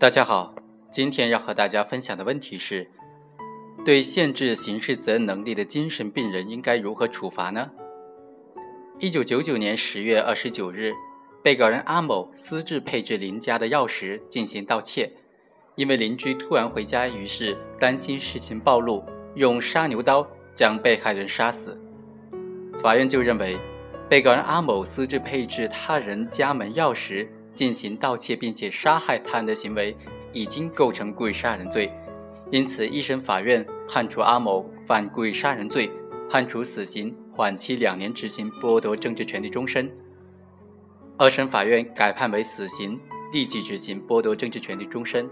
大家好，今天要和大家分享的问题是：对限制刑事责任能力的精神病人应该如何处罚呢？一九九九年十月二十九日，被告人阿某私自配置邻家的钥匙进行盗窃，因为邻居突然回家，于是担心事情暴露，用杀牛刀将被害人杀死。法院就认为，被告人阿某私自配置他人家门钥匙。进行盗窃并且杀害他人的行为，已经构成故意杀人罪，因此一审法院判处阿某犯故意杀人罪，判处死刑，缓期两年执行，剥夺政治权利终身。二审法院改判为死刑，立即执行，剥夺政治权利终身。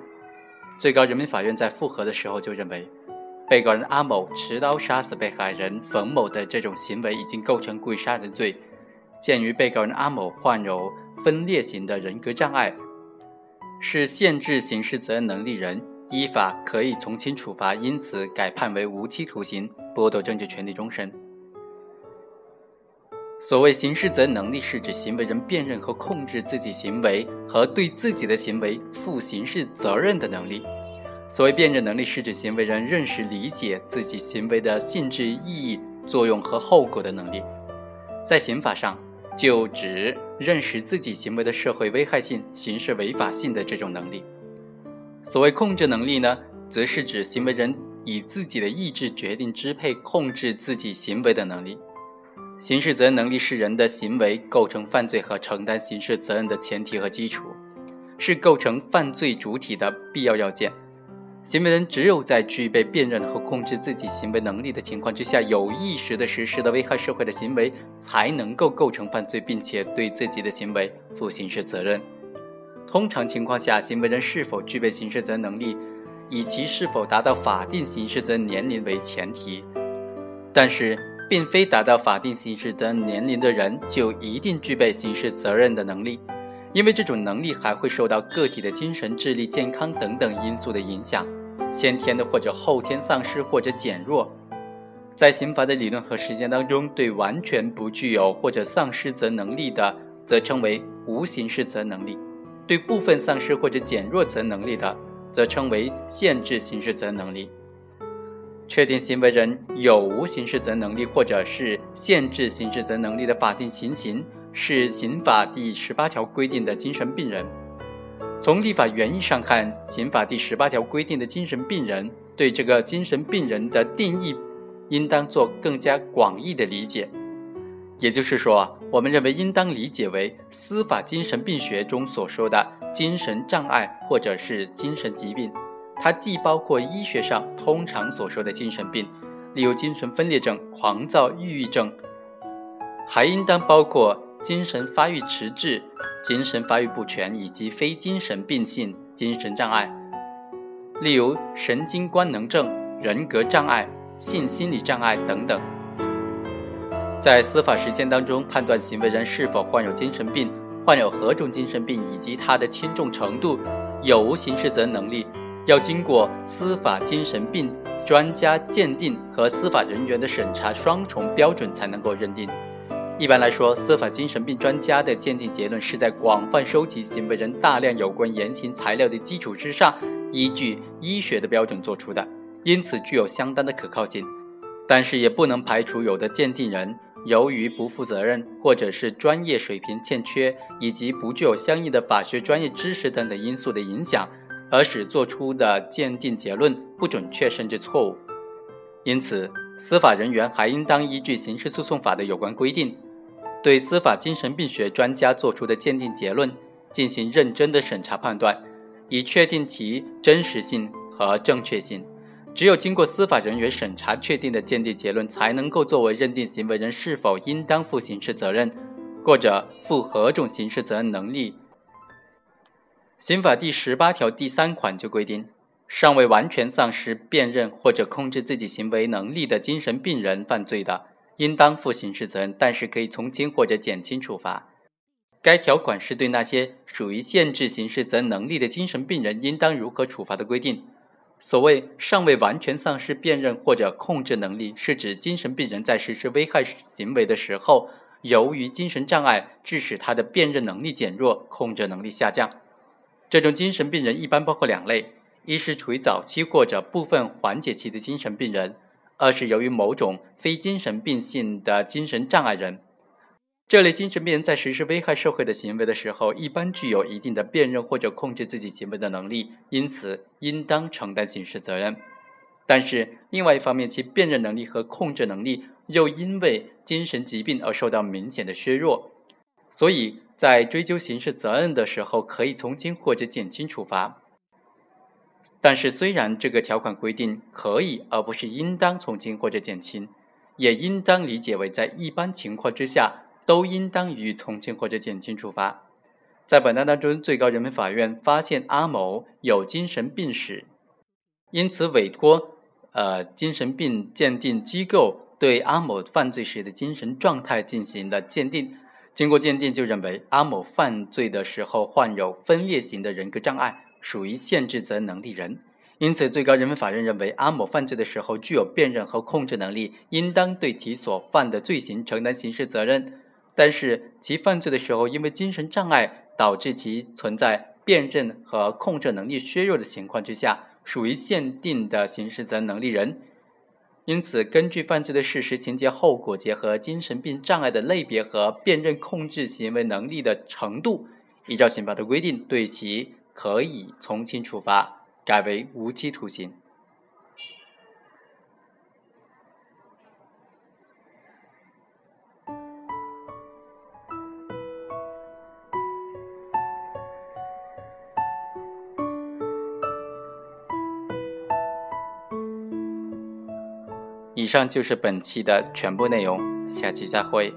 最高人民法院在复核的时候就认为，被告人阿某持刀杀死被害人冯某的这种行为已经构成故意杀人罪。鉴于被告人阿某患有分裂型的人格障碍，是限制刑事责任能力人，依法可以从轻处罚，因此改判为无期徒刑，剥夺政治权利终身。所谓刑事责任能力，是指行为人辨认和控制自己行为和对自己的行为负刑事责任的能力。所谓辨认能力，是指行为人认识、理解自己行为的性质、意义、作用和后果的能力。在刑法上。就指认识自己行为的社会危害性、刑事违法性的这种能力。所谓控制能力呢，则是指行为人以自己的意志决定、支配、控制自己行为的能力。刑事责任能力是人的行为构成犯罪和承担刑事责任的前提和基础，是构成犯罪主体的必要要件。行为人只有在具备辨认和控制自己行为能力的情况之下，有意识的实施的危害社会的行为，才能够构成犯罪，并且对自己的行为负刑事责任。通常情况下，行为人是否具备刑事责任能力，以其是否达到法定刑事责任年龄为前提。但是，并非达到法定刑事责任年龄的人就一定具备刑事责任的能力。因为这种能力还会受到个体的精神、智力、健康等等因素的影响，先天的或者后天丧失或者减弱。在刑法的理论和实践当中，对完全不具有或者丧失责能力的，则称为无刑事责能力；对部分丧失或者减弱责能力的，则称为限制刑事责能力。确定行为人有无刑事责能力或者是限制刑事责能力的法定情形。是刑法第十八条规定的精神病人。从立法原意上看，刑法第十八条规定的精神病人，对这个精神病人的定义，应当做更加广义的理解。也就是说，我们认为应当理解为司法精神病学中所说的精神障碍或者是精神疾病。它既包括医学上通常所说的精神病，例如精神分裂症、狂躁、抑郁症，还应当包括。精神发育迟滞、精神发育不全以及非精神病性精神障碍，例如神经官能症、人格障碍、性心理障碍等等。在司法实践当中，判断行为人是否患有精神病、患有何种精神病以及他的轻重程度、有无刑事责任能力，要经过司法精神病专家鉴定和司法人员的审查双重标准才能够认定。一般来说，司法精神病专家的鉴定结论是在广泛收集行为人大量有关言行材料的基础之上，依据医学的标准做出的，因此具有相当的可靠性。但是也不能排除有的鉴定人由于不负责任，或者是专业水平欠缺，以及不具有相应的法学专业知识等等因素的影响，而使做出的鉴定结论不准确甚至错误。因此，司法人员还应当依据刑事诉讼法的有关规定。对司法精神病学专家作出的鉴定结论进行认真的审查判断，以确定其真实性和正确性。只有经过司法人员审查确定的鉴定结论，才能够作为认定行为人是否应当负刑事责任，或者负何种刑事责任能力。刑法第十八条第三款就规定，尚未完全丧失辨认或者控制自己行为能力的精神病人犯罪的。应当负刑事责任，但是可以从轻或者减轻处罚。该条款是对那些属于限制刑事责任能力的精神病人应当如何处罚的规定。所谓尚未完全丧失辨认或者控制能力，是指精神病人在实施危害行为的时候，由于精神障碍致使他的辨认能力减弱、控制能力下降。这种精神病人一般包括两类：一是处于早期或者部分缓解期的精神病人；二是由于某种非精神病性的精神障碍人。这类精神病人在实施危害社会的行为的时候，一般具有一定的辨认或者控制自己行为的能力，因此应当承担刑事责任。但是，另外一方面，其辨认能力和控制能力又因为精神疾病而受到明显的削弱，所以在追究刑事责任的时候，可以从轻或者减轻处罚。但是，虽然这个条款规定可以而不是应当从轻或者减轻，也应当理解为在一般情况之下。都应当予以从轻或者减轻处罚。在本案当中，最高人民法院发现阿某有精神病史，因此委托呃精神病鉴定机构对阿某犯罪时的精神状态进行了鉴定。经过鉴定，就认为阿某犯罪的时候患有分裂型的人格障碍，属于限制责任能力人。因此，最高人民法院认为阿某犯罪的时候具有辨认和控制能力，应当对其所犯的罪行承担刑事责任。但是其犯罪的时候，因为精神障碍导致其存在辨认和控制能力削弱的情况之下，属于限定的刑事责任能力人。因此，根据犯罪的事实、情节、后果，结合精神病障碍的类别和辨认控制行为能力的程度，依照刑法的规定，对其可以从轻处罚，改为无期徒刑。以上就是本期的全部内容，下期再会。